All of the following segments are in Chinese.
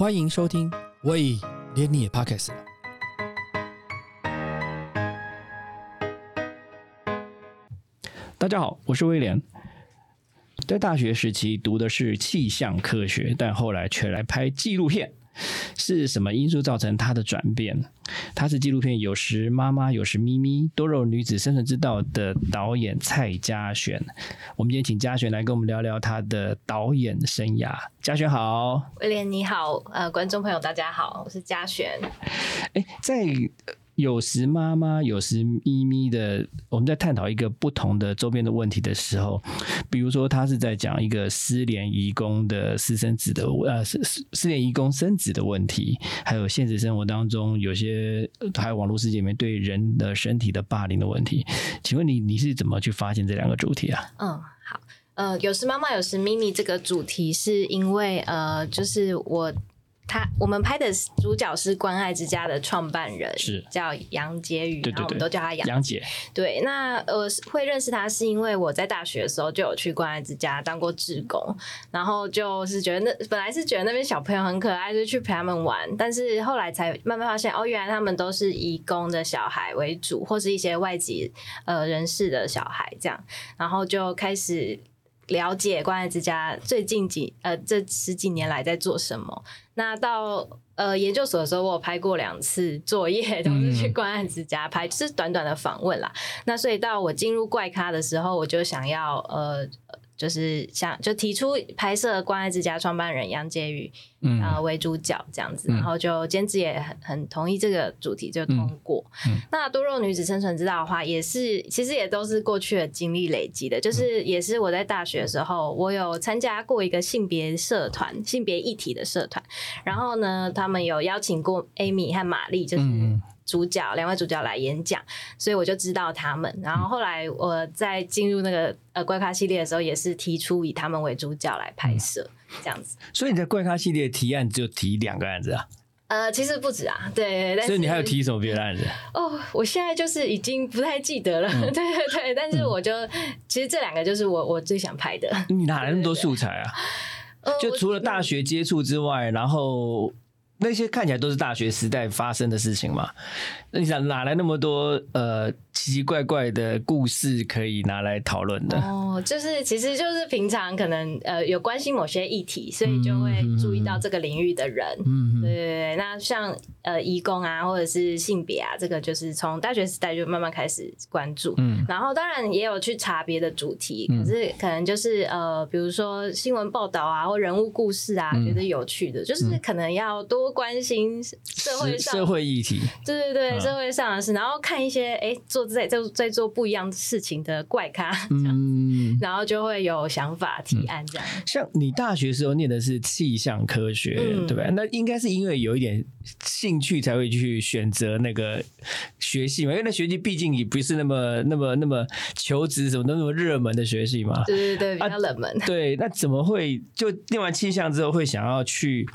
欢迎收听，喂，连你也 pocket 了。大家好，我是威廉。在大学时期读的是气象科学，但后来却来拍纪录片。是什么因素造成他的转变？他是纪录片《有时妈妈，有时咪咪：多肉女子生存之道》的导演蔡嘉璇。我们今天请嘉璇来跟我们聊聊他的导演生涯。嘉璇好，威廉你好，呃，观众朋友大家好，我是嘉璇。哎，在。有时妈妈，有时咪咪的，我们在探讨一个不同的周边的问题的时候，比如说他是在讲一个失联遗工的私生子的呃失失联遗工生子的问题，还有现实生活当中有些还有网络世界里面对人的身体的霸凌的问题，请问你你是怎么去发现这两个主题啊？嗯，好，呃，有时妈妈，有时咪咪这个主题是因为呃，就是我。他我们拍的主角是关爱之家的创办人，是叫杨杰宇，然后我们都叫他杨杨姐。对，那呃会认识他是因为我在大学的时候就有去关爱之家当过志工，然后就是觉得那本来是觉得那边小朋友很可爱，就去陪他们玩，但是后来才慢慢发现，哦，原来他们都是移工的小孩为主，或是一些外籍呃人士的小孩这样，然后就开始。了解关爱之家最近几呃这十几年来在做什么？那到呃研究所的时候，我有拍过两次作业，都是去关爱之家拍，就是短短的访问啦。那所以到我进入怪咖的时候，我就想要呃。就是像就提出拍摄关爱之家创办人杨洁宇啊为主角这样子，然后就监制也很很同意这个主题就通过。那多肉女子生存之道的话，也是其实也都是过去的经历累积的，就是也是我在大学的时候，我有参加过一个性别社团，性别议题的社团，然后呢，他们有邀请过 Amy 和玛丽，就是。主角两位主角来演讲，所以我就知道他们。然后后来我在进入那个呃怪咖系列的时候，也是提出以他们为主角来拍摄这样子。所以你在怪咖系列提案就提两个案子啊？呃，其实不止啊，对。所以你还有提什么别的案子？哦，我现在就是已经不太记得了。对对对，但是我就其实这两个就是我我最想拍的。你哪来那么多素材啊？就除了大学接触之外，然后。那些看起来都是大学时代发生的事情嘛？那你想哪来那么多呃？奇奇怪怪的故事可以拿来讨论的哦，就是其实就是平常可能呃有关心某些议题，所以就会注意到这个领域的人。嗯，对对对。那像呃，义工啊，或者是性别啊，这个就是从大学时代就慢慢开始关注。嗯，然后当然也有去查别的主题，可是可能就是呃，比如说新闻报道啊，或人物故事啊，觉得有趣的，就是可能要多关心社会上社会议题。对对对，社会上的事，然后看一些哎做。在在在做不一样事情的怪咖，嗯，然后就会有想法提案这样。像你大学时候念的是气象科学，对吧？那应该是因为有一点兴趣才会去选择那个学系嘛，因为那学系毕竟也不是那么那么那么求职什么那么热门的学系嘛。对对对，比较冷门。对，那怎么会就念完气象之后会想要去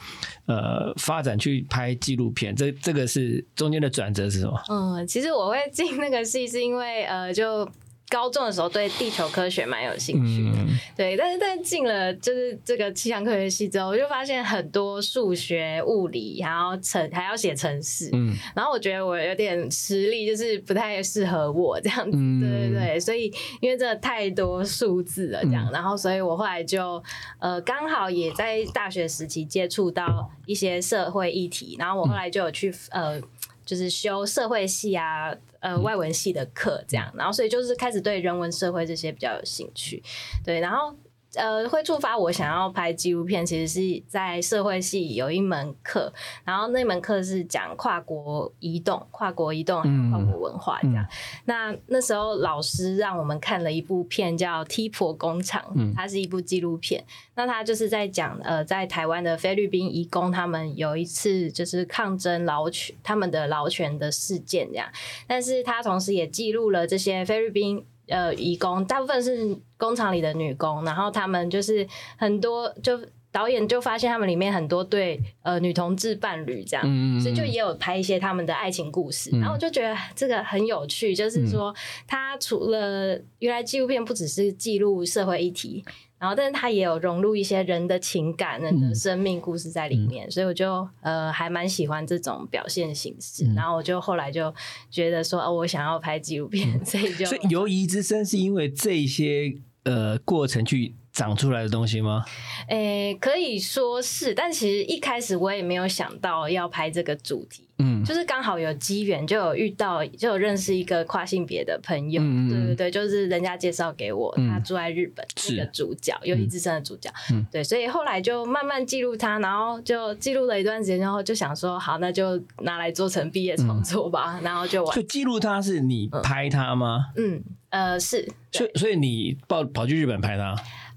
呃发展去拍纪录片？这这个是中间的转折是什么？嗯，其实我会进那个戏是因为呃就。高中的时候对地球科学蛮有兴趣的，对，但是但进了就是这个气象科学系之后，我就发现很多数学、物理，然后程还要写程式，嗯，然后我觉得我有点实力就是不太适合我这样子，对对对，所以因为真的太多数字了这样，然后所以我后来就呃刚好也在大学时期接触到一些社会议题，然后我后来就有去呃。就是修社会系啊，呃，外文系的课这样，然后所以就是开始对人文社会这些比较有兴趣，对，然后。呃，会触发我想要拍纪录片，其实是在社会系有一门课，然后那门课是讲跨国移动、跨国移动还有跨国文化这样。那那时候老师让我们看了一部片叫《T 婆工厂》，它是一部纪录片。那它就是在讲呃，在台湾的菲律宾移工，他们有一次就是抗争劳权，他们的劳权的事件这样。但是它同时也记录了这些菲律宾。呃，义工大部分是工厂里的女工，然后他们就是很多，就导演就发现他们里面很多对呃女同志伴侣这样，所以就也有拍一些他们的爱情故事，然后我就觉得这个很有趣，就是说他除了原来纪录片不只是记录社会议题。然后但是它也有融入一些人的情感、人的生命故事在里面，所以我就呃还蛮喜欢这种表现形式。然后我就后来就觉得说，哦，我想要拍纪录片，所以就所以游移之声是因为这些呃过程去。长出来的东西吗？诶，可以说是，但其实一开始我也没有想到要拍这个主题，嗯，就是刚好有机缘，就有遇到，就有认识一个跨性别的朋友，对对对，就是人家介绍给我，他住在日本，是个主角，有一之身的主角，嗯。对，所以后来就慢慢记录他，然后就记录了一段时间，然后就想说，好，那就拿来做成毕业创作吧，然后就完。就记录他是你拍他吗？嗯，呃，是，所以所以你跑跑去日本拍他。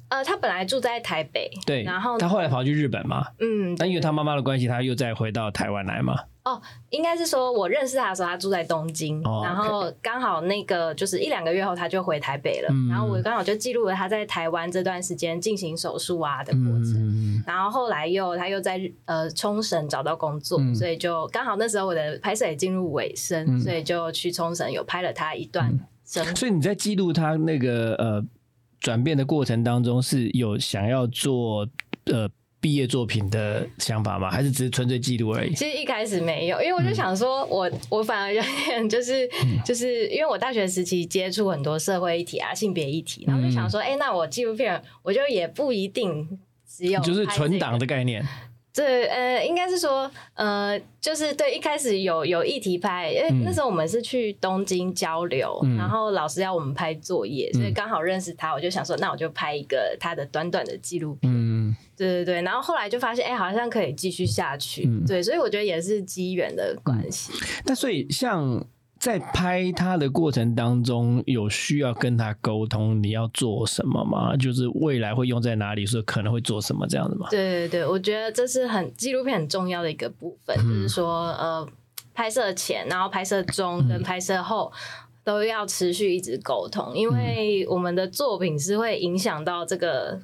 呃，他本来住在台北，对，然后他后来跑去日本嘛，嗯，那因为他妈妈的关系，他又再回到台湾来嘛。哦，应该是说我认识他的时候，他住在东京，然后刚好那个就是一两个月后，他就回台北了，然后我刚好就记录了他在台湾这段时间进行手术啊的过程，嗯然后后来又他又在呃冲绳找到工作，所以就刚好那时候我的拍摄也进入尾声，所以就去冲绳有拍了他一段生，所以你在记录他那个呃。转变的过程当中是有想要做呃毕业作品的想法吗？还是只是纯粹记录而已？其实一开始没有，因为我就想说，我我反而有点就是 就是因为我大学时期接触很多社会议题啊、性别议题，然后就想说，哎，那我纪录片我就也不一定只有就是存档的概念。对，呃，应该是说，呃，就是对，一开始有有议题拍，因为那时候我们是去东京交流，然后老师要我们拍作业，所以刚好认识他，我就想说，那我就拍一个他的短短的纪录片。嗯，对对对，然后后来就发现，哎，好像可以继续下去。对，所以我觉得也是机缘的关系。那所以像。在拍他的过程当中，有需要跟他沟通，你要做什么吗？就是未来会用在哪里，说可能会做什么这样子吗？对对对，我觉得这是很纪录片很重要的一个部分，就是说，呃，拍摄前，然后拍摄中跟拍摄后都要持续一直沟通，因为我们的作品是会影响到这个。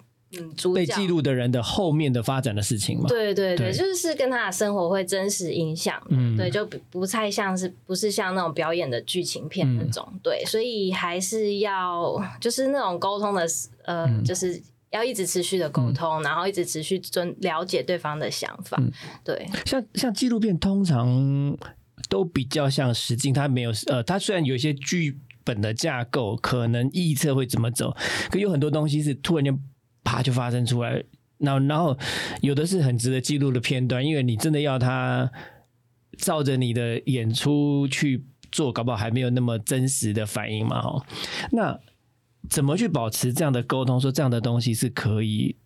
被记录的人的后面的发展的事情嘛？对对对，就是跟他的生活会真实影响。嗯，对，就不不太像是不是像那种表演的剧情片那种。对，所以还是要就是那种沟通的，呃，就是要一直持续的沟通，然后一直持续尊了解对方的想法。对，像像纪录片通常都比较像实境，它没有呃，它虽然有一些剧本的架构，可能预测会怎么走，可有很多东西是突然间。啪就发生出来，然然后有的是很值得记录的片段，因为你真的要他照着你的演出去做，搞不好还没有那么真实的反应嘛，哈。那怎么去保持这样的沟通？说这样的东西是可以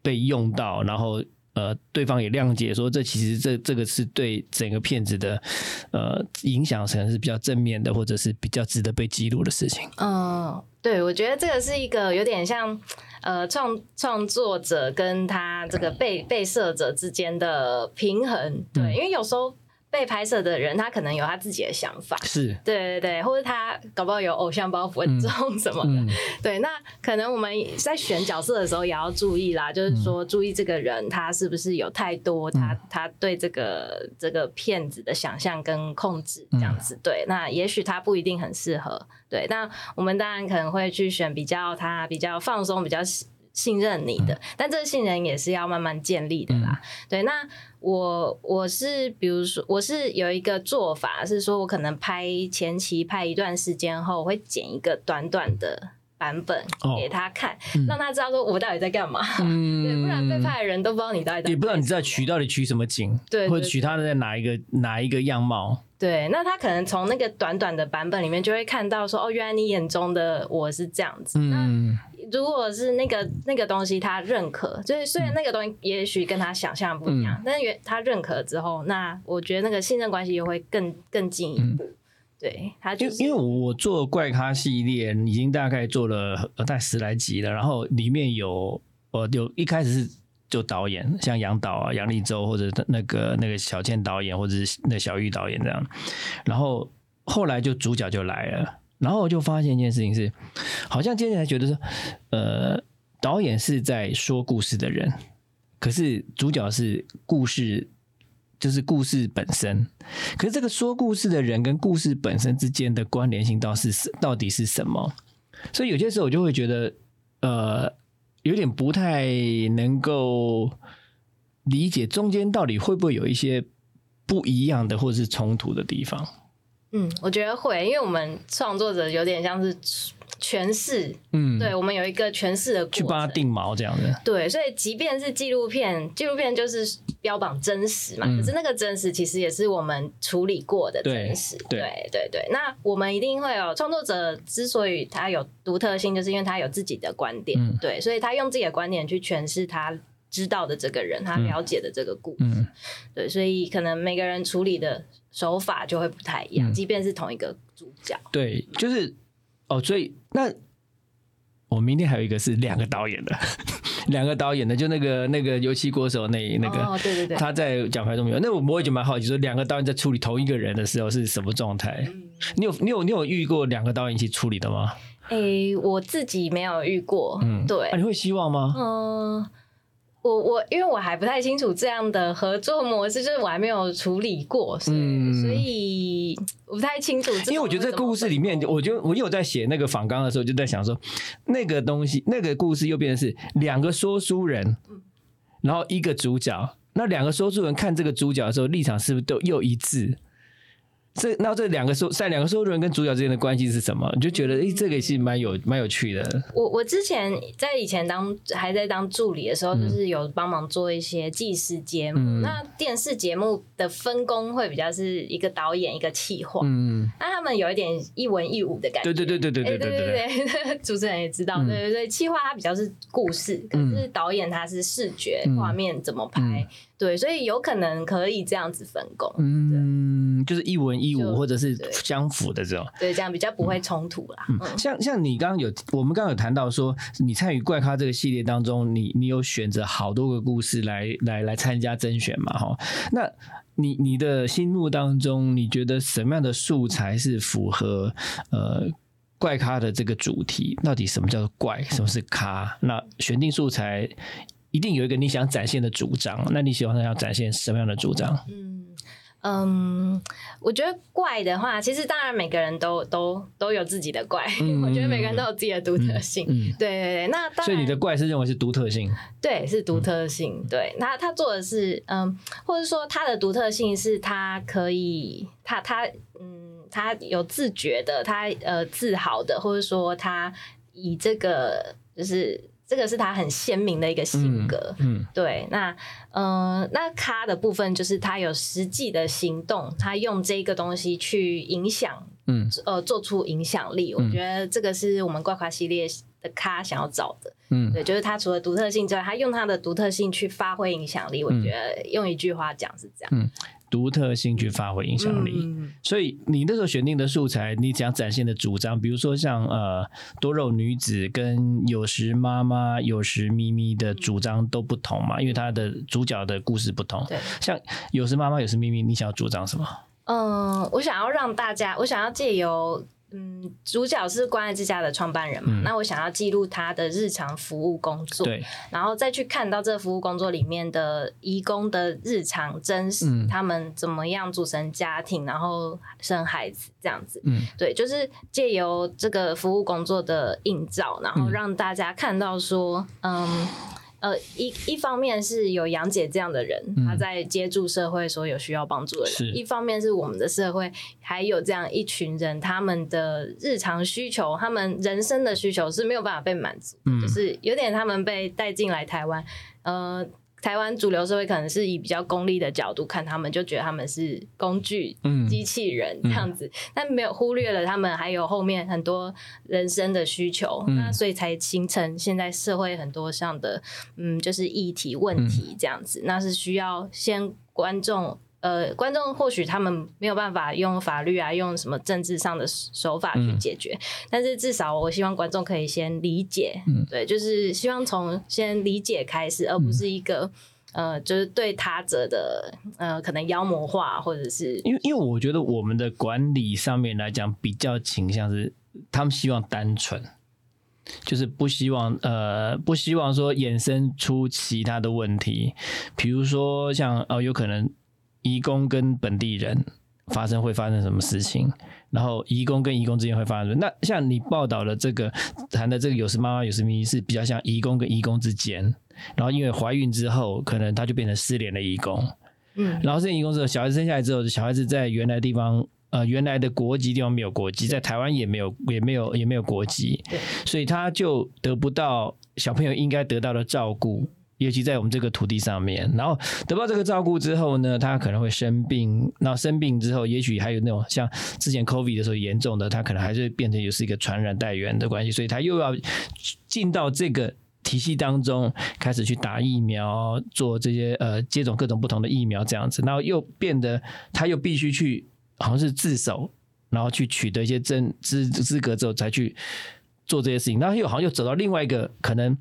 被用到，然后呃，对方也谅解，说这其实这这个是对整个片子的呃影响可能是比较正面的，或者是比较值得被记录的事情。嗯，对，我觉得这个是一个有点像。呃，创创作者跟他这个被被摄者之间的平衡，对，因为有时候被拍摄的人他可能有他自己的想法，是。对对对，或者他搞不好有偶像包袱很重什么的，对，那可能我们在选角色的时候也要注意啦，就是说注意这个人他是不是有太多他他对这个这个片子的想象跟控制这样子，对，那也许他不一定很适合。对，那我们当然可能会去选比较他比较放松、比较信任你的，但这个信任也是要慢慢建立的啦。对，那我我是比如说，我是有一个做法，是说我可能拍前期拍一段时间后，我会剪一个短短的版本给他看，让他知道说我到底在干嘛。对，不然被拍的人都不知道你到底也不知道你在取到底取什么景，对，或者取他的在哪一个哪一个样貌。对，那他可能从那个短短的版本里面就会看到说，哦，原来你眼中的我是这样子。嗯，如果是那个那个东西他认可，就是虽然那个东西也许跟他想象不一样，但是原他认可之后，那我觉得那个信任关系又会更更进一步。对，他就因为我做怪咖系列已经大概做了大概十来集了，然后里面有我有一开始是。就导演像杨导啊、杨立洲或者那个那个小倩导演或者是那小玉导演这样，然后后来就主角就来了，然后我就发现一件事情是，好像接下来觉得说，呃，导演是在说故事的人，可是主角是故事，就是故事本身，可是这个说故事的人跟故事本身之间的关联性到是到底是什么？所以有些时候我就会觉得，呃。有点不太能够理解中间到底会不会有一些不一样的或者是冲突的地方。嗯，我觉得会，因为我们创作者有点像是诠释，嗯，对我们有一个诠释的去帮他定毛这样的。对，所以即便是纪录片，纪录片就是标榜真实嘛，可是那个真实其实也是我们处理过的真实。对对对，那我们一定会有创作者之所以他有独特性，就是因为他有自己的观点，对，所以他用自己的观点去诠释他知道的这个人，他了解的这个故事。对，所以可能每个人处理的。手法就会不太一样，即便是同一个主角。对，就是哦，所以那我明天还有一个是两个导演的，两个导演的，就那个那个油漆国手那那个，哦，对对对，他在奖牌都没有。那我我也就蛮好奇，说两个导演在处理同一个人的时候是什么状态？你有你有你有遇过两个导演一起处理的吗？哎，我自己没有遇过。嗯，对，你会希望吗？嗯。我我因为我还不太清楚这样的合作模式，就是我还没有处理过，所以我不太清楚。因为我觉得这故事里面，我就我有在写那个访纲的时候，就在想说，那个东西，那个故事又变成是两个说书人，然后一个主角，那两个说书人看这个主角的时候，立场是不是都又一致？这那这两个收在两个收入人跟主角之间的关系是什么？你就觉得哎，这个是蛮有蛮有趣的。我我之前在以前当还在当助理的时候，就是有帮忙做一些纪实节目。那电视节目的分工会比较是一个导演一个企划，嗯，那他们有一点一文一武的感觉。对对对对对对对对对，主持人也知道，对对对，企划它比较是故事，可是导演他是视觉画面怎么拍。对，所以有可能可以这样子分工，嗯，就是一文一武或者是相符的这种，对，这样比较不会冲突啦。嗯，像像你刚刚有，我们刚刚有谈到说，你参与怪咖这个系列当中，你你有选择好多个故事来来来参加甄选嘛？哈，那你你的心目当中，你觉得什么样的素材是符合呃怪咖的这个主题？到底什么叫做怪？什么是咖？那选定素材。一定有一个你想展现的主张，那你喜欢要展现什么样的主张？嗯嗯，我觉得怪的话，其实当然每个人都都都有自己的怪，我觉得每个人都有自己的独特性。对对对，那所以你的怪是认为是独特性？对，是独特性。对，那他做的是嗯，或者说他的独特性是他可以，他他嗯，他有自觉的，他呃自豪的，或者说他以这个就是。这个是他很鲜明的一个性格，嗯，对，那，呃，那咖的部分就是他有实际的行动，他用这个东西去影响，嗯，呃，做出影响力。我觉得这个是我们怪咖系列的咖想要找的，嗯，对，就是他除了独特性之外，他用他的独特性去发挥影响力。我觉得用一句话讲是这样。独特性去发挥影响力，所以你那时候选定的素材，你想展现的主张，比如说像呃多肉女子跟有时妈妈有时咪咪的主张都不同嘛，因为它的主角的故事不同。对，像有时妈妈有时咪咪，你想要主张什么？嗯，我想要让大家，我想要借由。嗯，主角是关爱之家的创办人嘛？那我想要记录他的日常服务工作，对，然后再去看到这个服务工作里面的义工的日常真实，他们怎么样组成家庭，然后生孩子这样子。嗯，对，就是借由这个服务工作的映照，然后让大家看到说，嗯。呃，一一方面是有杨姐这样的人，她在接触社会所有需要帮助的人；一方面是我们的社会还有这样一群人，他们的日常需求、他们人生的需求是没有办法被满足，就是有点他们被带进来台湾，呃。台湾主流社会可能是以比较功利的角度看他们，就觉得他们是工具、机器人这样子，但没有忽略了他们还有后面很多人生的需求，那所以才形成现在社会很多上的嗯，就是议题问题这样子，那是需要先观众。呃，观众或许他们没有办法用法律啊，用什么政治上的手法去解决，但是至少我希望观众可以先理解，嗯。对，就是希望从先理解开始，而不是一个呃，就是对他者的呃，可能妖魔化，或者是因为因为我觉得我们的管理上面来讲比较倾向是他们希望单纯，就是不希望呃不希望说衍生出其他的问题，比如说像哦有可能。移工跟本地人发生会发生什么事情？然后移工跟移工之间会发生。那像你报道的这个谈的这个有时妈妈有时咪是比较像移工跟移工之间，然后因为怀孕之后，可能他就变成失联的移工。嗯，然后失联移工之后，小孩子生下来之后，小孩子在原来地方呃原来的国籍地方没有国籍，在台湾也没有也没有也没有国籍，所以他就得不到小朋友应该得到的照顾。尤其在我们这个土地上面，然后得到这个照顾之后呢，他可能会生病。那生病之后，也许还有那种像之前 COVID 的时候严重的，他可能还是变成也是一个传染带源的关系，所以他又要进到这个体系当中，开始去打疫苗，做这些呃接种各种不同的疫苗这样子，然后又变得他又必须去好像是自首，然后去取得一些证资资格之后才去。做这些事情，然后又好像又走到另外一个可能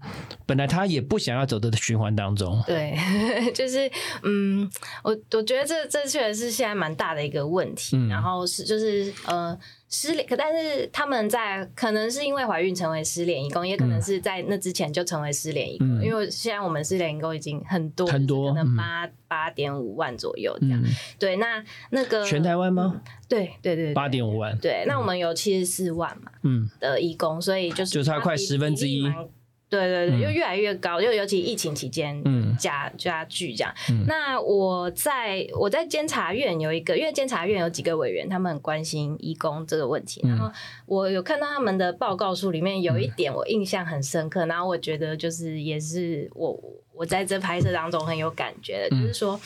本来他也不想要走的循环当中。对，就是嗯，我我觉得这这确实是现在蛮大的一个问题。然后是就是呃。失联，可但是他们在可能是因为怀孕成为失联义工，也可能是在那之前就成为失联义工。因为现在我们失联义工已经很多很多，可能八八点五万左右这样。对，那那个全台湾吗？对对对，八点五万。对，那我们有七十四万嘛？嗯，的义工，所以就是就差快十分之一。对对对，又越来越高，就尤其疫情期间加加剧这样。那我在我在监察院有一个，因为监察院有几个委员，他们很关心义工这个问题。然后我有看到他们的报告书里面有一点我印象很深刻，然后我觉得就是也是我我在这拍摄当中很有感觉的，就是说，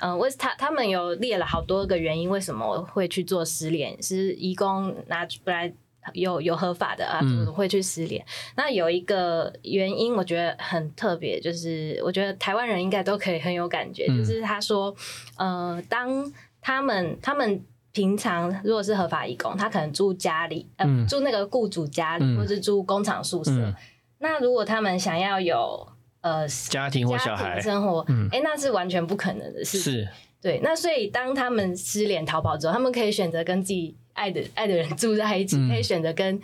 嗯，为他他们有列了好多个原因，为什么会去做失联，是义工拿出来。有有合法的啊，会去失联。那有一个原因，我觉得很特别，就是我觉得台湾人应该都可以很有感觉。就是他说，呃，当他们他们平常如果是合法义工，他可能住家里，呃，住那个雇主家里，或是住工厂宿舍。那如果他们想要有呃家庭或小孩生活，哎，那是完全不可能的事。是，对。那所以当他们失联逃跑之后，他们可以选择跟自己。爱的 爱的人住在一起，可以选择跟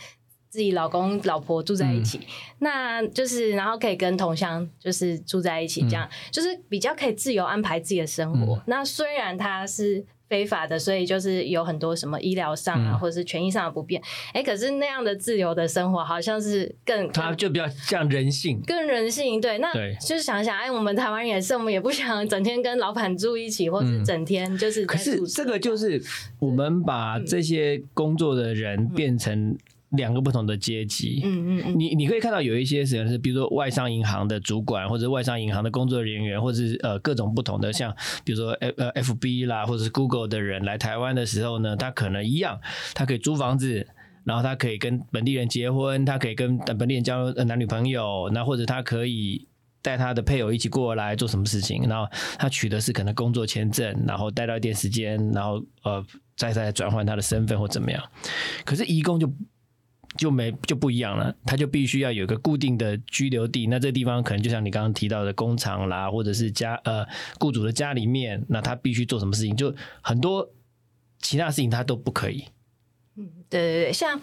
自己老公老婆住在一起，那就是然后可以跟同乡就是住在一起，这样。就是比较可以自由安排自己的生活。那虽然他是。非法的，所以就是有很多什么医疗上啊，或者是权益上的不便。哎，可是那样的自由的生活，好像是更他就比较像人性，更人性。对，那就是想想，哎，我们台湾人也是，我们也不想整天跟老板住一起，或是整天就是。可是这个就是我们把这些工作的人变成。两个不同的阶级，嗯嗯嗯，你你可以看到有一些人是，比如说外商银行的主管，或者外商银行的工作人员，或者是呃各种不同的，像比如说 F 呃 F B 啦，或者是 Google 的人来台湾的时候呢，他可能一样，他可以租房子，然后他可以跟本地人结婚，他可以跟本地人交男女朋友，那或者他可以带他的配偶一起过来做什么事情，然后他取的是可能工作签证，然后待到一段时间，然后呃再再转换他的身份或怎么样，可是移工就。就没就不一样了，他就必须要有个固定的居留地。那这地方可能就像你刚刚提到的工厂啦，或者是家呃雇主的家里面，那他必须做什么事情，就很多其他事情他都不可以。嗯，对对对，像。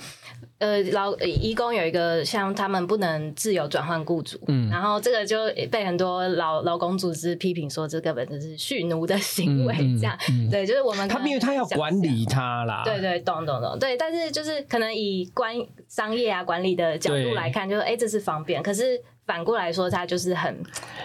呃，劳义工有一个像他们不能自由转换雇主，嗯，然后这个就被很多劳劳工组织批评说，这根本就是蓄奴的行为，这样，对，就是我们他因为他要管理他啦，对对，懂懂懂，对，但是就是可能以关商业啊管理的角度来看，就是哎，这是方便，可是。反过来说，他就是很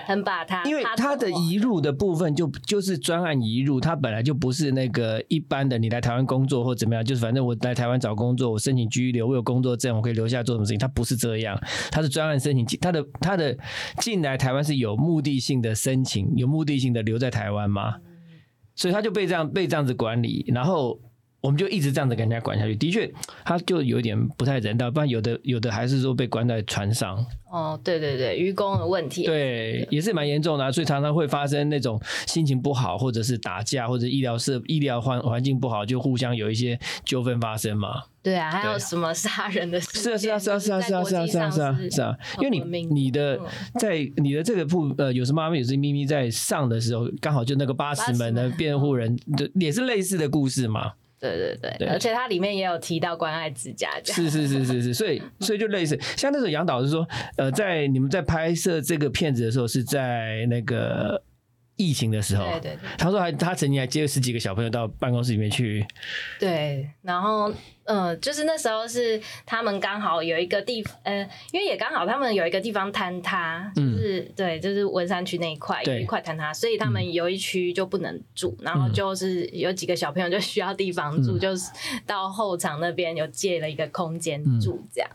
很把他，因为他的移入的部分就就是专案移入，他本来就不是那个一般的，你来台湾工作或怎么样，就是反正我来台湾找工作，我申请居留，我有工作证，我可以留下做什么事情，他不是这样，他是专案申请，他的他的进来台湾是有目的性的申请，有目的性的留在台湾嘛，所以他就被这样被这样子管理，然后。我们就一直这样子给人家管下去，的确，他就有点不太人道，不然有的有的还是说被关在船上。哦，对对对，愚公的问题，对，也是蛮严重的，所以常常会发生那种心情不好，或者是打架，或者医疗设医疗环环境不好，就互相有一些纠纷发生嘛。对啊，还有什么杀人的？是啊是啊是啊是啊是啊是啊是啊是啊是啊，因为你你的在你的这个铺呃，有时妈妈有时咪咪在上的时候，刚好就那个八十门的辩护人，就也是类似的故事嘛。对对对，而且它里面也有提到关爱自家，是是是是是，所以 所以就类似，像那时候杨导是说，呃，在你们在拍摄这个片子的时候，是在那个疫情的时候，对对对，他说还他曾经还接了十几个小朋友到办公室里面去，对，然后嗯，就是那时候是他们刚好有一个地，呃，因为也刚好他们有一个地方坍塌，就是对，就是文山区那一块有一块坍塌，所以他们有一区就不能住，然后就是有几个小朋友就需要地方住，就是到后场那边有借了一个空间住这样。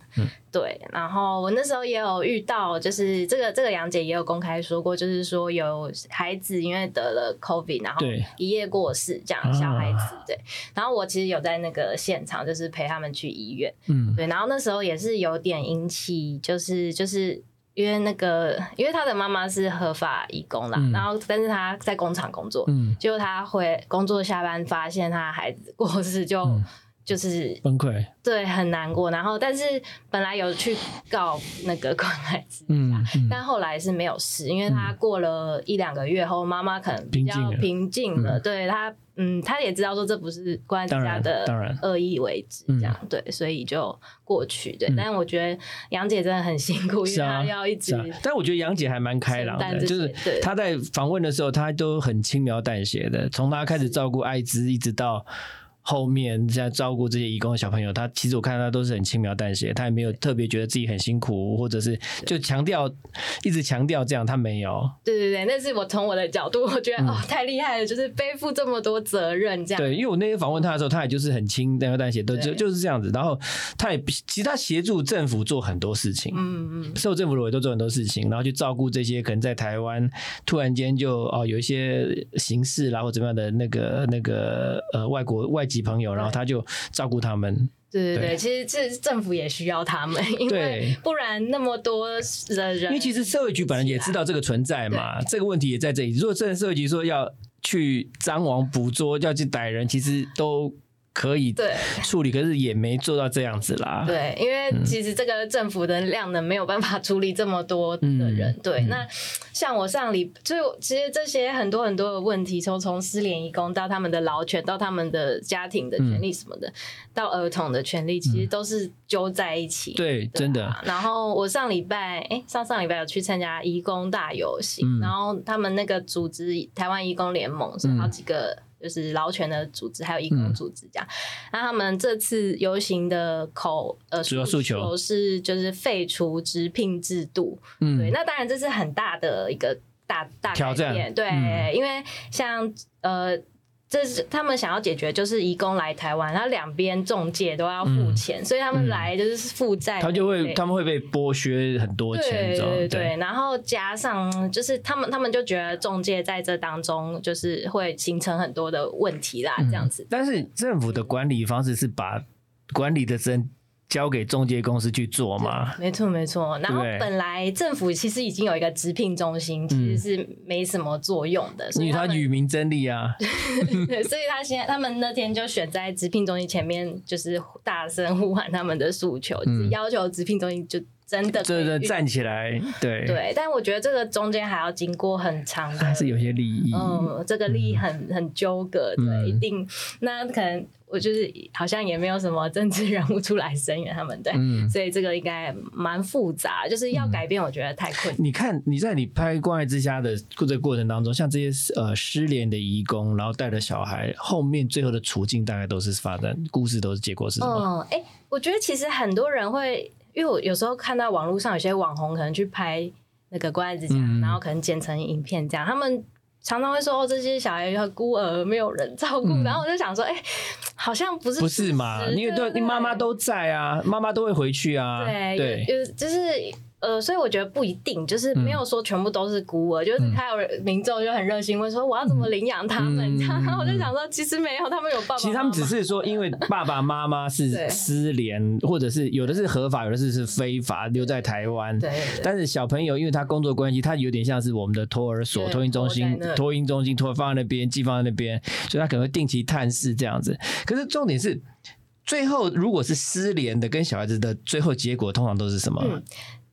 对，然后我那时候也有遇到，就是这个这个杨姐也有公开说过，就是说有孩子因为得了 COVID，然后一夜过世这样，小孩子对，然后我其实有在那个现场，就是陪他们去医院，嗯，对，然后那时候也是有点引起，就是就是因为那个，因为他的妈妈是合法义工啦，然后但是他在工厂工作，嗯，结果他回工作下班发现他孩子过世就。就是崩溃，对，很难过。然后，但是本来有去告那个关爱之家，但后来是没有事，因为他过了一两个月后，妈妈可能比较平静了。对他，嗯，他也知道说这不是关爱之家的恶意为之，这样对，所以就过去。对，但是我觉得杨姐真的很辛苦，因为她要一直。但我觉得杨姐还蛮开朗的，就是她在访问的时候，她都很轻描淡写的，从她开始照顾艾滋，一直到。后面在照顾这些义工的小朋友，他其实我看他都是很轻描淡写，他也没有特别觉得自己很辛苦，或者是就强调一直强调这样，他没有。对对对，那是我从我的角度，我觉得哦太厉害了，就是背负这么多责任这样。对，因为我那天访问他的时候，他也就是很轻描淡写，都就就是这样子。然后他也其实他协助政府做很多事情，嗯嗯，受政府的委托做很多事情，然后去照顾这些可能在台湾突然间就哦有一些形式啦或怎么样的那个那个呃外国外。几朋友，然后他就照顾他们。对对对，其实这政府也需要他们，因为不然那么多的人。因为其实社会局本来也知道这个存在嘛，这个问题也在这里。如果真的社会局说要去张网捕捉，要去逮人，其实都。可以处理，可是也没做到这样子啦。对，因为其实这个政府的量能没有办法处理这么多的人。对，那像我上礼，就其实这些很多很多的问题，从从失联义工到他们的劳权，到他们的家庭的权利什么的，到儿童的权利，其实都是揪在一起。对，真的。然后我上礼拜，哎，上上礼拜有去参加义工大游行，然后他们那个组织台湾义工联盟是好几个。就是劳权的组织，还有义工组织这样。那他们这次游行的口呃主要诉求是，就是废除直聘制度。嗯，对。那当然这是很大的一个大大挑战。对，因为像呃。这是他们想要解决，就是移工来台湾，然后两边中介都要付钱，所以他们来就是负债，他就会他们会被剥削很多钱，对对对。然后加上就是他们他们就觉得中介在这当中就是会形成很多的问题啦，这样子。但是政府的管理方式是把管理的真。交给中介公司去做嘛？没错，没错。然后本来政府其实已经有一个直聘中心，其实是没什么作用的，所以他与民争利啊。对，所以他现在他们那天就选在直聘中心前面，就是大声呼喊他们的诉求，就是要求直聘中心就真的对对站起来。对 对，但我觉得这个中间还要经过很长的，还是有些利益。嗯，这个利益很很纠葛，对，一定那可能。我就是好像也没有什么政治人物出来声援他们，对，所以这个应该蛮复杂，就是要改变，我觉得太困难。你看你在你拍《关爱之家》的这个过程当中，像这些呃失联的义工，然后带着小孩，后面最后的处境大概都是发展故事都是结果是什么？嗯，哎，我觉得其实很多人会，因为我有时候看到网络上有些网红可能去拍那个《关爱之家》，然后可能剪成影片这样，他们。常常会说哦，这些小孩和孤儿，没有人照顾。然后我就想说，哎，好像不是不是嘛？因为对，你妈妈都在啊，妈妈都会回去啊。对对，就是就是。呃，所以我觉得不一定，就是没有说全部都是孤儿，就是还有民众就很热心问说我要怎么领养他们，然后我就想说其实没有，他们有爸爸。其实他们只是说，因为爸爸妈妈是 失联，或者是有的是合法，有的是是非法留在台湾。对。但是小朋友因为他工作关系，他有点像是我们的托儿所、托婴中心、托婴中心托放在那边，寄放在那边，所以他可能会定期探视这样子。可是重点是，最后如果是失联的跟小孩子的最后结果，通常都是什么？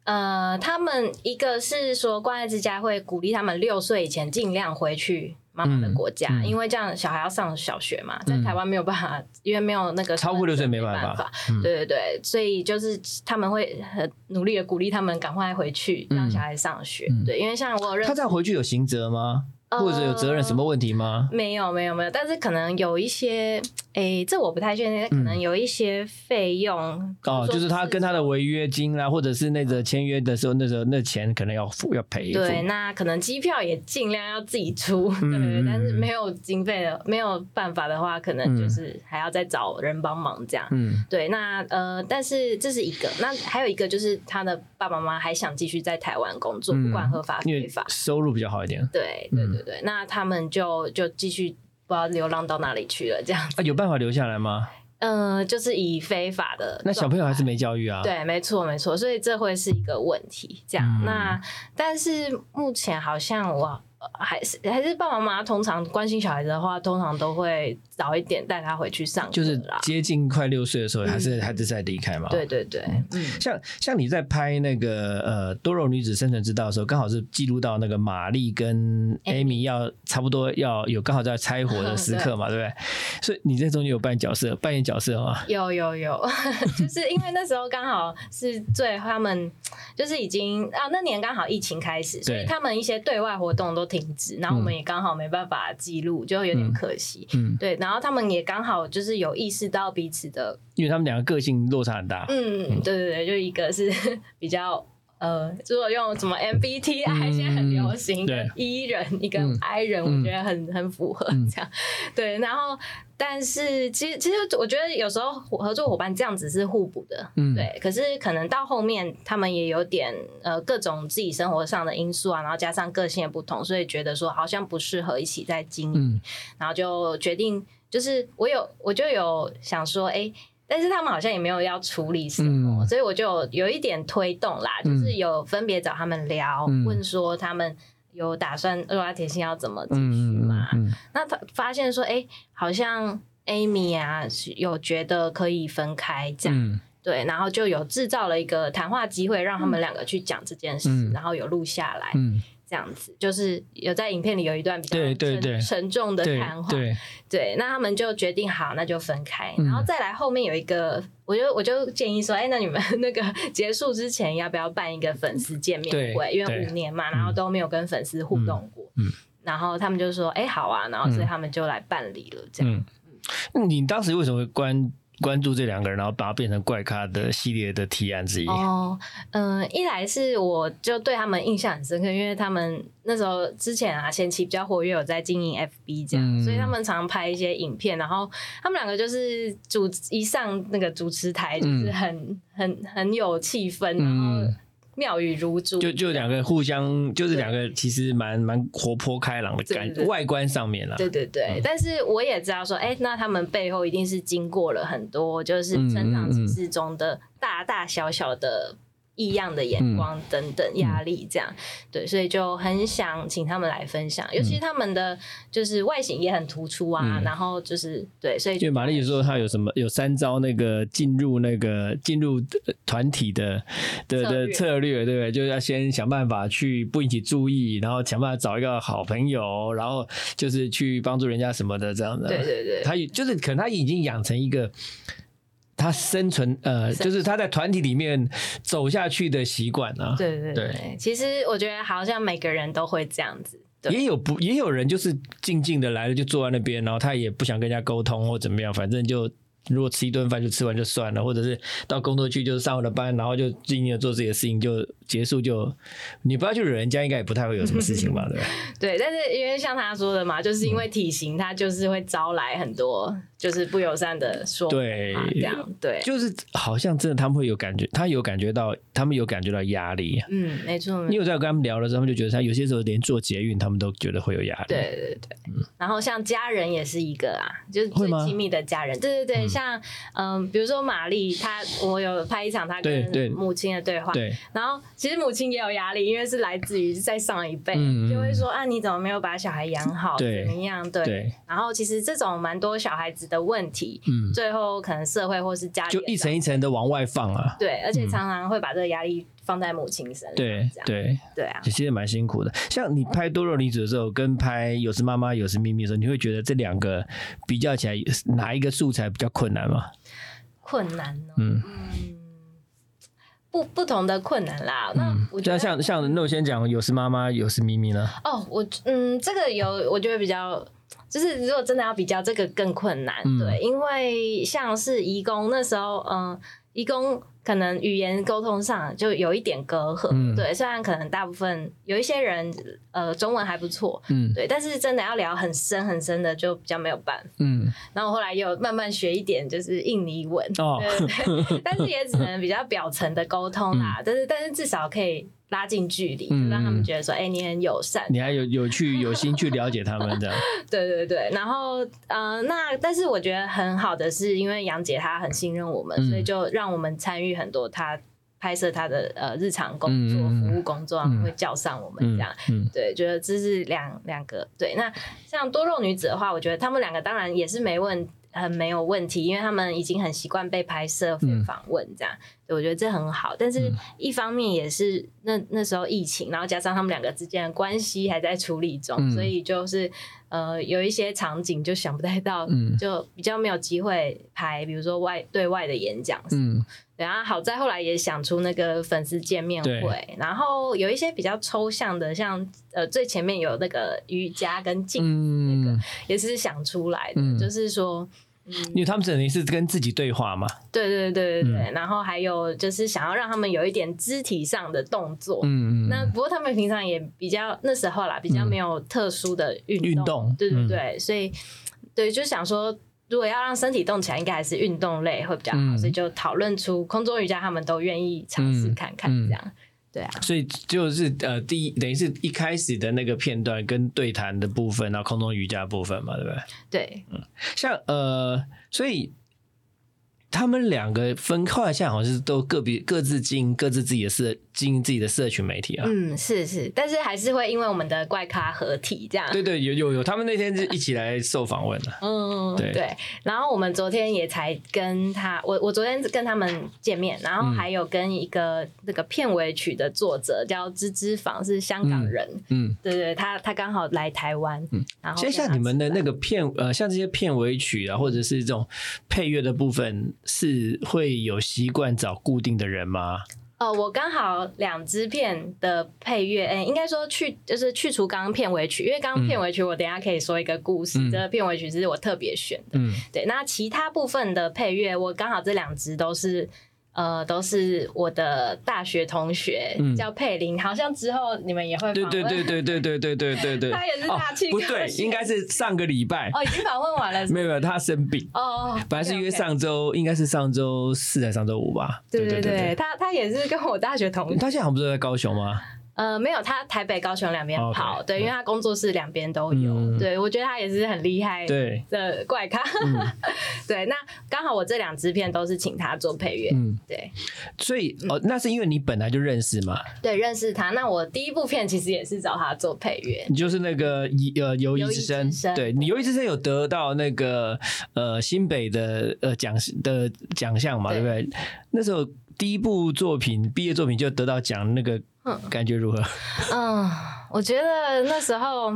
呃，他们一个是说关爱之家会鼓励他们六岁以前尽量回去妈妈的国家，因为这样小孩要上小学嘛，在台湾没有办法，因为没有那个超过六岁没办法。对对对，所以就是他们会很努力的鼓励他们赶快回去让小孩上学。对，因为像我认他这样回去有刑责吗？或者有责任什么问题吗？没有，没有，没有。但是可能有一些，哎，这我不太确定。可能有一些费用哦，就是他跟他的违约金啦，或者是那个签约的时候，那时候那钱可能要付要赔。对，那可能机票也尽量要自己出，对。但是没有经费的，没有办法的话，可能就是还要再找人帮忙这样。嗯，对。那呃，但是这是一个，那还有一个就是他的爸爸妈妈还想继续在台湾工作，不管合法非法，收入比较好一点。对，对，对。对对，那他们就就继续不知道流浪到哪里去了，这样啊？有办法留下来吗？嗯，就是以非法的，那小朋友还是没教育啊？对，没错没错，所以这会是一个问题。这样，那但是目前好像我。还是还是爸爸妈妈通常关心小孩子的话，通常都会早一点带他回去上，就是接近快六岁的时候，还是还是在离开嘛？对对对，嗯，像像你在拍那个呃《多肉女子生存之道》的时候，刚好是记录到那个玛丽跟艾米要差不多要有刚好在拆火的时刻嘛，对不对？所以你在中间有扮演角色，扮演角色吗？有有有，就是因为那时候刚好是最他们就是已经啊那年刚好疫情开始，所以他们一些对外活动都。停止，然后我们也刚好没办法记录，就有点可惜。嗯，对，然后他们也刚好就是有意识到彼此的，因为他们两个个性落差很大。嗯，对对对，就一个是 比较。呃，如果用什么 MBTI 现在很流行，E 人一个 I 人，我觉得很很符合这样。对，然后但是其实其实我觉得有时候合作伙伴这样子是互补的，对。可是可能到后面他们也有点呃各种自己生活上的因素啊，然后加上个性的不同，所以觉得说好像不适合一起在经营，然后就决定就是我有我就有想说，哎。但是他们好像也没有要处理什么，所以我就有一点推动啦，就是有分别找他们聊，问说他们有打算二娃甜心要怎么继续嘛？那他发现说，哎，好像 Amy 啊有觉得可以分开这样，对，然后就有制造了一个谈话机会，让他们两个去讲这件事，然后有录下来。这样子就是有在影片里有一段比较沉沉重的谈话，对，那他们就决定好，那就分开，然后再来后面有一个，我就我就建议说，哎，那你们 那个结束之前要不要办一个粉丝见面会？因为五年嘛，然后都没有跟粉丝互动过，嗯，然后他们就说，哎，好啊，然后所以他们就来办理了，这样。嗯，你当时为什么会关？关注这两个人，然后把它变成怪咖的系列的提案之一。哦，嗯，一来是我就对他们印象很深刻，因为他们那时候之前啊，前期比较活跃，有在经营 FB 这样，所以他们常拍一些影片，然后他们两个就是主一上那个主持台，就是很很很有气氛，然后。妙语如珠，就就两个互相，就是两个其实蛮蛮活泼开朗的感觉，外观上面啦。对对对，但是我也知道说，哎，那他们背后一定是经过了很多，就是成长之中的大大小小的。异样的眼光等等压力，这样对，所以就很想请他们来分享，尤其他们的就是外形也很突出啊，然后就是对，所以就玛丽说她有什么有三招那个进入那个进入团体的的的策略，对不对？就是要先想办法去不引起注意，然后想办法找一个好朋友，然后就是去帮助人家什么的这样的。对对对，他就是可能他已经养成一个。他生存，呃，就是他在团体里面走下去的习惯啊。对对对，其实我觉得好像每个人都会这样子。也有不，也有人就是静静的来了，就坐在那边，然后他也不想跟人家沟通或怎么样，反正就。如果吃一顿饭就吃完就算了，或者是到工作去就是上完了班，然后就静静的做自己的事情就结束就，你不要去惹人家，应该也不太会有什么事情吧？对 对，但是因为像他说的嘛，就是因为体型，他就是会招来很多就是不友善的说对这样对，就是好像真的他们会有感觉，他有感觉到，他们有感觉到压力。嗯，没错。因为我在跟他们聊的时候，他们就觉得他有些时候连做捷运他们都觉得会有压力。对对对，然后像家人也是一个啊，就是最亲密的家人。对对对。像嗯，比如说玛丽，她我有拍一场她跟母亲的对话，对。然后其实母亲也有压力，因为是来自于在上一辈，就会说啊，你怎么没有把小孩养好，怎么样？对。然后其实这种蛮多小孩子的问题，嗯，最后可能社会或是家里就一层一层的往外放啊。对，而且常常会把这个压力。放在母亲身上，对对对啊，其实蛮辛苦的。像你拍多肉女子的时候，跟拍有时妈妈有时咪咪的时候，你会觉得这两个比较起来，哪一个素材比较困难吗？困难，嗯，不不同的困难啦。那我觉得像像那我先讲有时妈妈有时咪咪呢？哦，我嗯，这个有我觉得比较。就是如果真的要比较，这个更困难，对，因为像是义工那时候，嗯，义工可能语言沟通上就有一点隔阂，对，虽然可能大部分有一些人，呃，中文还不错，嗯，对，但是真的要聊很深很深的，就比较没有办法，嗯，然后后来又慢慢学一点，就是印尼文，哦，但是也只能比较表层的沟通啦，但是但是至少可以。拉近距离，让他们觉得说：“哎，你很友善，你还有有去有心去了解他们的。”对对对，然后呃，那但是我觉得很好的是，因为杨姐她很信任我们，所以就让我们参与很多她拍摄她的呃日常工作、服务工作，会叫上我们这样。对，觉得这是两两个对。那像多肉女子的话，我觉得他们两个当然也是没问很没有问题，因为他们已经很习惯被拍摄、被访问这样。我觉得这很好，但是一方面也是那那时候疫情，然后加上他们两个之间的关系还在处理中，所以就是呃有一些场景就想不太到，就比较没有机会拍，比如说外对外的演讲。嗯，然后好在后来也想出那个粉丝见面会，然后有一些比较抽象的，像呃最前面有那个瑜伽跟镜子那个，也是想出来的，就是说。因为他们等于是跟自己对话嘛，对对对对对，然后还有就是想要让他们有一点肢体上的动作，嗯嗯，那不过他们平常也比较那时候啦，比较没有特殊的运动，对对对，所以对，就想说如果要让身体动起来，应该还是运动类会比较好，所以就讨论出空中瑜伽，他们都愿意尝试看看这样。对啊，所以就是呃，第一等于是一开始的那个片段跟对谈的部分，然后空中瑜伽部分嘛，对不对？对，嗯，像呃，所以。他们两个分后来现在好像是都个别各自经营各自自己的社经营自己的社群媒体啊。嗯，是是，但是还是会因为我们的怪咖合体这样。对对，有有有，他们那天就一起来受访问了。嗯，对对。然后我们昨天也才跟他，我我昨天跟他们见面，然后还有跟一个那个片尾曲的作者叫芝芝坊，是香港人。嗯，对对，他他刚好来台湾。嗯，然后像你们的那个片呃，像这些片尾曲啊，或者是这种配乐的部分。是会有习惯找固定的人吗？哦，我刚好两支片的配乐，哎，应该说去就是去除刚刚片尾曲，因为刚刚片尾曲我等下可以说一个故事，这个片尾曲是我特别选的。嗯，对，那其他部分的配乐，我刚好这两支都是。呃，都是我的大学同学，叫佩林，好像之后你们也会对对对对对对对对对对，他也是大气，不对，应该是上个礼拜。哦，已经访问完了，没有没有，他生病。哦，本来是约上周，应该是上周四还是上周五吧？对对对，他他也是跟我大学同学，他现在好像不是在高雄吗？呃，没有，他台北、高雄两边跑，对，因为他工作室两边都有，对我觉得他也是很厉害的怪咖，对，那刚好我这两支片都是请他做配乐，嗯，对，所以哦，那是因为你本来就认识嘛，对，认识他，那我第一部片其实也是找他做配乐，你就是那个呃游艺之声，对你游艺之声有得到那个呃新北的呃奖的奖项嘛，对不对？那时候第一部作品毕业作品就得到奖，那个。感觉如何？嗯，我觉得那时候，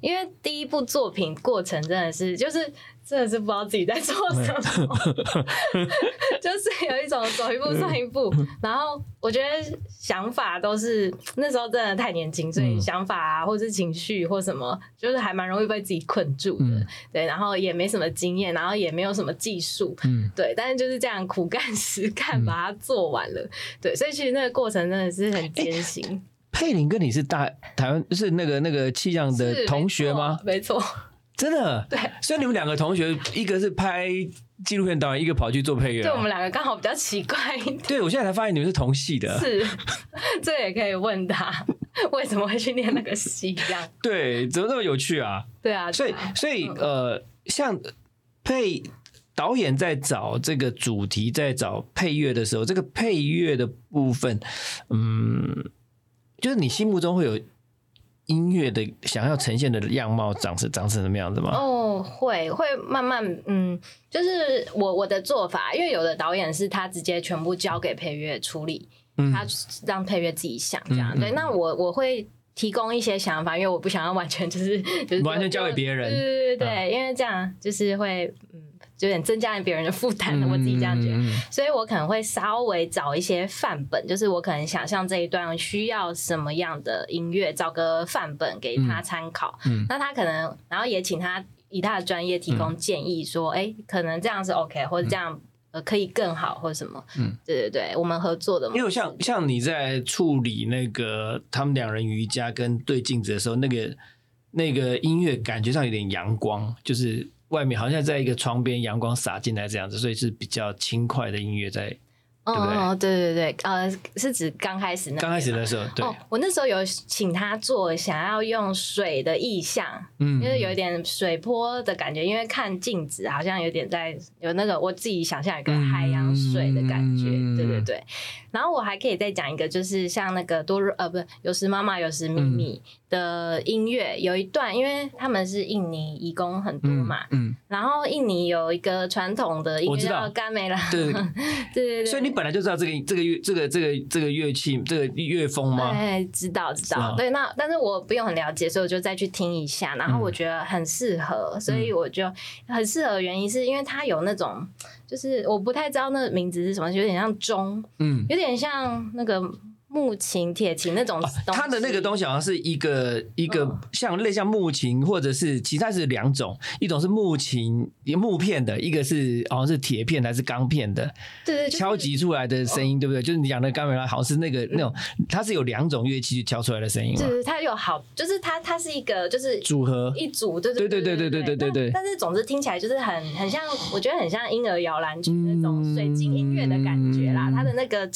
因为第一部作品过程真的是，就是真的是不知道自己在做什么，就是有一种走一步算一步。然后我觉得想法都是那时候真的太年轻，所以想法啊，或者是情绪或什么，就是还蛮容易被自己困住的。对，然后也没什么经验，然后也没有什么技术。嗯，对，但是就是这样苦干实干把它做完了。对，所以其实那个过程真的是很艰辛。佩林跟你是大台湾是那个那个气象的同学吗？没错，真的。对，所以你们两个同学，一个是拍纪录片导演，一个跑去做配乐。对，我们两个刚好比较奇怪。对，我现在才发现你们是同系的。是，这也可以问他 为什么会去念那个戏，这样。对，怎么那么有趣啊？对啊，所以所以呃，像配导演在找这个主题，在找配乐的时候，这个配乐的部分，嗯。就是你心目中会有音乐的想要呈现的样貌长成长成什么样子吗？哦，会会慢慢嗯，就是我我的做法，因为有的导演是他直接全部交给配乐处理，他让配乐自己想这样。对，那我我会提供一些想法，因为我不想要完全就是就是完全交给别人。对对对对，因为这样就是会嗯。就有点增加了别人的负担了。我自己这样觉得，所以我可能会稍微找一些范本，就是我可能想象这一段需要什么样的音乐，找个范本给他参考。嗯那他可能，然后也请他以他的专业提供建议，说，哎，可能这样是 OK，或者这样。可以更好或者什么？嗯，对对对，我们合作的嘛。因为像像你在处理那个他们两人瑜伽跟对镜子的时候，那个那个音乐感觉上有点阳光，就是外面好像在一个窗边，阳光洒进来这样子，所以是比较轻快的音乐在。哦，对对？对，呃，是指刚开始那刚开始的时候，对，我那时候有请他做想要用水的意象，嗯，因为有一点水波的感觉，因为看镜子好像有点在有那个我自己想象一个海洋水的感觉，对对对。然后我还可以再讲一个，就是像那个多呃，不是有时妈妈有时咪咪的音乐，有一段，因为他们是印尼移工很多嘛，嗯，然后印尼有一个传统的音乐叫甘梅拉，对对 对。对，所以你本来就知道这个这个乐这个这个这个乐器这个乐风吗？哎，知道知道，对，那但是我不用很了解，所以我就再去听一下，然后我觉得很适合，所以我就很适合，原因是因为它有那种。就是我不太知道那个名字是什么，有点像钟，嗯，有点像那个。木琴、铁琴那种，它的那个东西好像是一个一个像类像木琴，或者是其他是两种，一种是木琴木片的，一个是好像是铁片还是钢片的，对对，敲击出来的声音，对不对？就是你讲的钢片，好像是那个那种，它是有两种乐器敲出来的声音嘛？对，它有好，就是它它是一个就是组合。一组，对对对对对对对对对。但是总之听起来就是很很像，我觉得很像婴儿摇篮曲那种水晶音乐的感觉啦，它的那个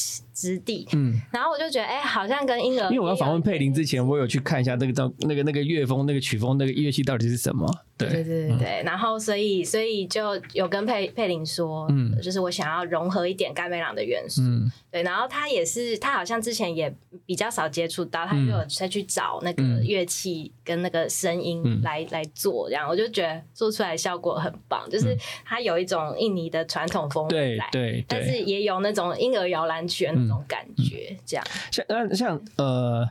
质地，嗯，然后我就。觉得哎，好像跟婴儿。因为我要访问佩林之前，我有去看一下那个照那个那个乐风、那个曲风、那个乐器到底是什么。对对对对对。然后，所以所以就有跟佩佩林说，嗯，就是我想要融合一点甘美朗的元素。嗯。对，然后他也是，他好像之前也比较少接触到，他就有再去找那个乐器跟那个声音来来做，这样我就觉得做出来效果很棒，就是它有一种印尼的传统风对对，但是也有那种婴儿摇篮曲的那种感觉，这样。像那像呃，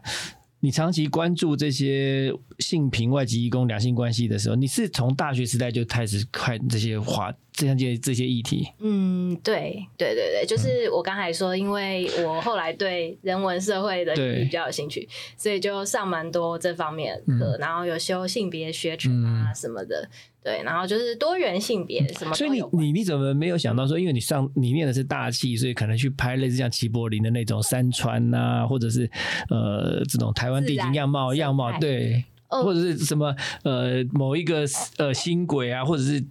你长期关注这些性平外籍义工两性关系的时候，你是从大学时代就开始看这些话。这些这些议题，嗯，对对对对，就是我刚才说，因为我后来对人文社会的比较有兴趣，所以就上蛮多这方面的课，然后有修性别学程啊什么的，对，然后就是多元性别什么。所以你你你怎么没有想到说，因为你上你念的是大气，所以可能去拍类似像齐柏林的那种山川呐，或者是呃这种台湾地形样貌样貌，对，或者是什么呃某一个呃新轨啊，或者是。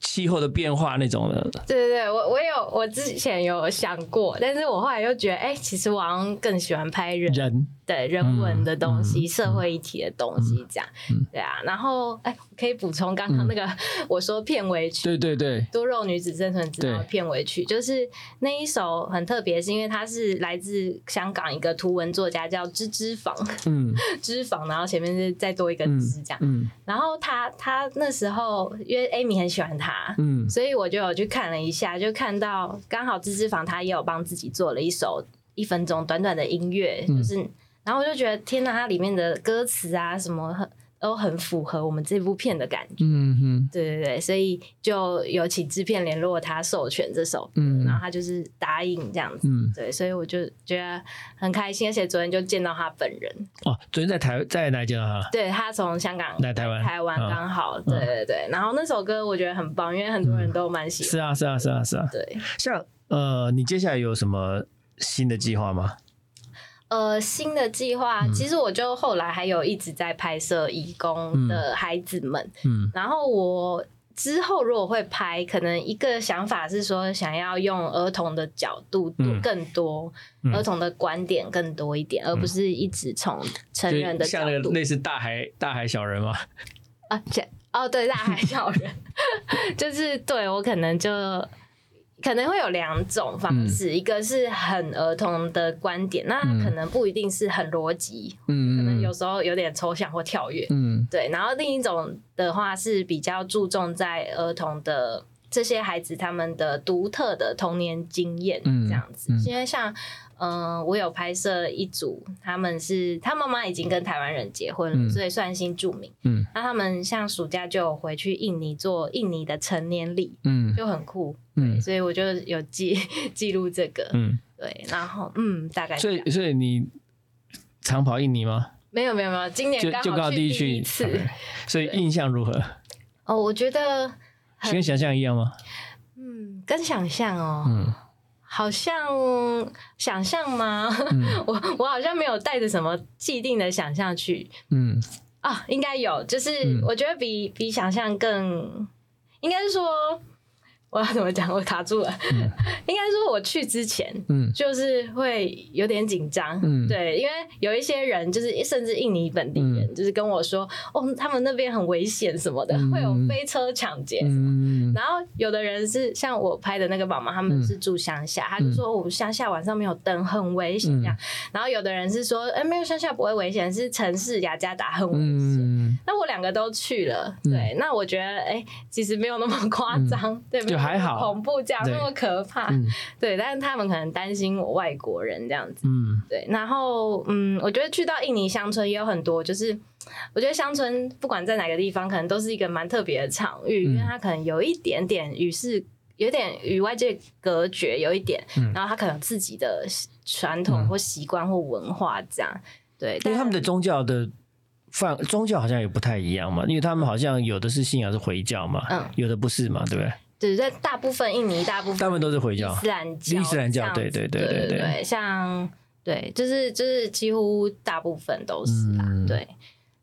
气候的变化那种的，对对对，我我有我之前有想过，但是我后来又觉得，哎，其实我好像更喜欢拍人人。对人文的东西、社会议题的东西，这样。对啊。然后，哎，可以补充刚刚那个 我说片尾曲，对对对，多肉女子生存之道片尾曲，就是那一首很特别，是因为它是来自香港一个图文作家叫芝芝坊，嗯，芝坊，然后前面是再多一个芝这样。嗯，然后他他那时候因为 Amy 很喜欢他，嗯，所以我就有去看了一下，就看到刚好芝芝坊他也有帮自己做了一首一分钟短短的音乐，就是。然后我就觉得，天哪，它里面的歌词啊，什么很都很符合我们这部片的感觉。嗯哼，对对对，所以就有请制片联络他授权这首歌，然后他就是答应这样子。嗯，对，所以我就觉得很开心，而且昨天就见到他本人。哦，昨天在台在哪见到他？对他从香港来台湾，台湾刚好。对对对，然后那首歌我觉得很棒，因为很多人都蛮喜欢。是啊，是啊，是啊，是啊。对，像呃，你接下来有什么新的计划吗？呃，新的计划，其实我就后来还有一直在拍摄义工的孩子们，嗯，然后我之后如果会拍，可能一个想法是说，想要用儿童的角度更多，儿童的观点更多一点，而不是一直从成人的像那个类似大海大海小人吗？啊，这哦，对，大海小人，就是对我可能就。可能会有两种方式，一个是很儿童的观点，那可能不一定是很逻辑，嗯，可能有时候有点抽象或跳跃，嗯，对。然后另一种的话是比较注重在儿童的这些孩子他们的独特的童年经验这样子，因为像。嗯，我有拍摄一组，他们是他妈妈已经跟台湾人结婚了，所以算新住民。嗯，那他们像暑假就回去印尼做印尼的成年礼，嗯，就很酷。嗯，所以我就有记记录这个。嗯，对，然后嗯，大概所以所以你长跑印尼吗？没有没有没有，今年就刚好第一次，所以印象如何？哦，我觉得跟想象一样吗？嗯，跟想象哦，嗯，好像想象吗？我我好像没有带着什么既定的想象去，嗯啊，应该有，就是我觉得比比想象更，应该是说。我要怎么讲？我卡住了。应该说我去之前，嗯，就是会有点紧张，嗯，对，因为有一些人就是甚至印尼本地人，就是跟我说，哦，他们那边很危险什么的，会有飞车抢劫什么。然后有的人是像我拍的那个宝妈，他们是住乡下，他就说我们乡下晚上没有灯，很危险这样。然后有的人是说，哎，没有乡下不会危险，是城市雅加达很危险。那我两个都去了，对，那我觉得，哎，其实没有那么夸张，对。还好，恐怖这样那么可怕，对，但是他们可能担心我外国人这样子，嗯，对，然后嗯，我觉得去到印尼乡村也有很多，就是我觉得乡村不管在哪个地方，可能都是一个蛮特别的场域，因为它可能有一点点与世，有点与外界隔绝，有一点，然后他可能自己的传统或习惯或文化这样，对，因为他们的宗教的范宗教好像也不太一样嘛，因为他们好像有的是信仰是回教嘛，嗯，有的不是嘛，对不对？只是在大部分印尼，大部分大部分都是回教、伊斯兰教、伊斯兰教，对对对对对，像对，就是就是几乎大部分都是啊，对。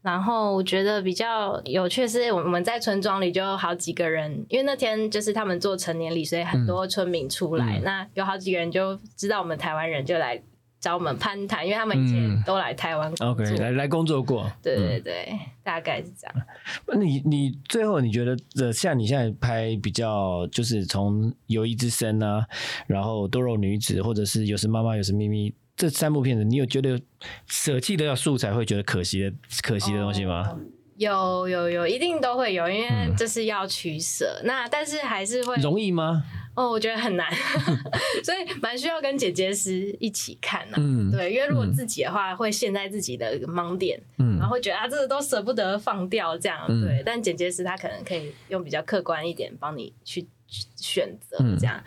然后我觉得比较有趣是，我们在村庄里就有好几个人，因为那天就是他们做成年礼，所以很多村民出来，那有好几个人就知道我们台湾人就来。找我们攀谈，因为他们以前都来台湾，OK，，来来工作过。对对对，大概是这样。你你最后你觉得，像你现在拍比较，就是从《友谊之声》啊，然后《多肉女子》，或者是《有时妈妈有时秘密》这三部片子，你有觉得舍弃掉素材会觉得可惜的可惜的东西吗？有有有，一定都会有，因为这是要取舍。那但是还是会容易吗？哦，我觉得很难，所以蛮需要跟姐姐师一起看呐。嗯，对，因为如果自己的话，会陷在自己的盲点，嗯，然后会觉得啊，这个都舍不得放掉这样。对，但姐姐师她可能可以用比较客观一点帮你去选择这样。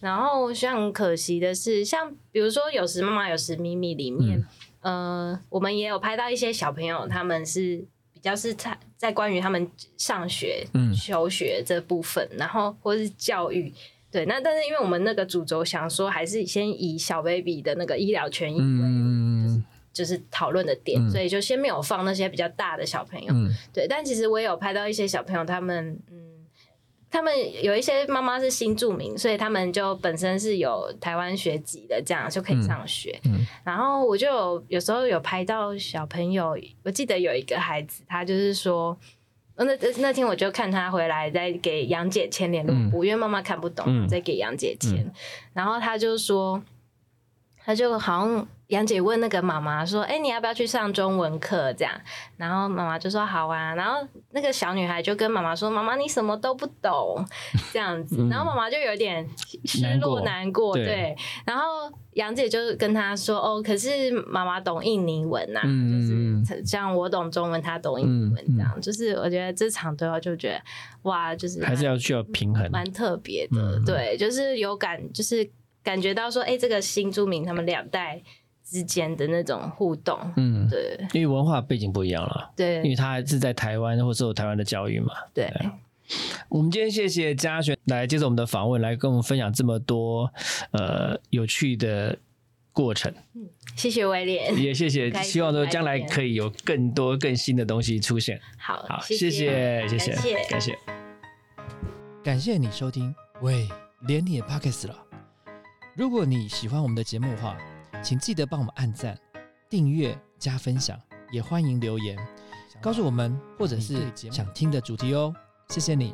然后像可惜的是，像比如说有时妈妈有时咪咪里面，呃，我们也有拍到一些小朋友，他们是比较是在在关于他们上学、求学这部分，然后或是教育。对，那但是因为我们那个主轴想说，还是先以小 baby 的那个医疗权益为就是就是讨论的点，所以就先没有放那些比较大的小朋友。对，但其实我也有拍到一些小朋友，他们嗯，他们有一些妈妈是新住民，所以他们就本身是有台湾学籍的，这样就可以上学。然后我就有有时候有拍到小朋友，我记得有一个孩子，他就是说。那那天我就看他回来，在给杨姐签联络簿，因为妈妈看不懂，在给杨姐签。然后他就说，他就好像杨姐问那个妈妈说：“哎，你要不要去上中文课？”这样，然后妈妈就说：“好啊。”然后那个小女孩就跟妈妈说：“妈妈，你什么都不懂。”这样子，然后妈妈就有点失落难过，对，然后。杨姐就是跟她说：“哦，可是妈妈懂印尼文呐，就是像我懂中文，她懂印尼文这样。就是我觉得这场对话就觉得哇，就是还是要需要平衡，蛮特别的。对，就是有感，就是感觉到说，哎，这个新住民他们两代之间的那种互动，嗯，对，因为文化背景不一样了，对，因为他还是在台湾或受台湾的教育嘛，对。”我们今天谢谢嘉璇来接受我们的访问，来跟我们分享这么多呃有趣的过程。嗯，谢谢威廉，也谢谢，希望说将来可以有更多更新的东西出现。好，好，谢谢，谢谢，感谢，感谢。你收听。喂，连你也 pockets 了。如果你喜欢我们的节目的话，请记得帮我们按赞、订阅、加分享，也欢迎留言告诉我们或者是想听的主题哦。谢谢你。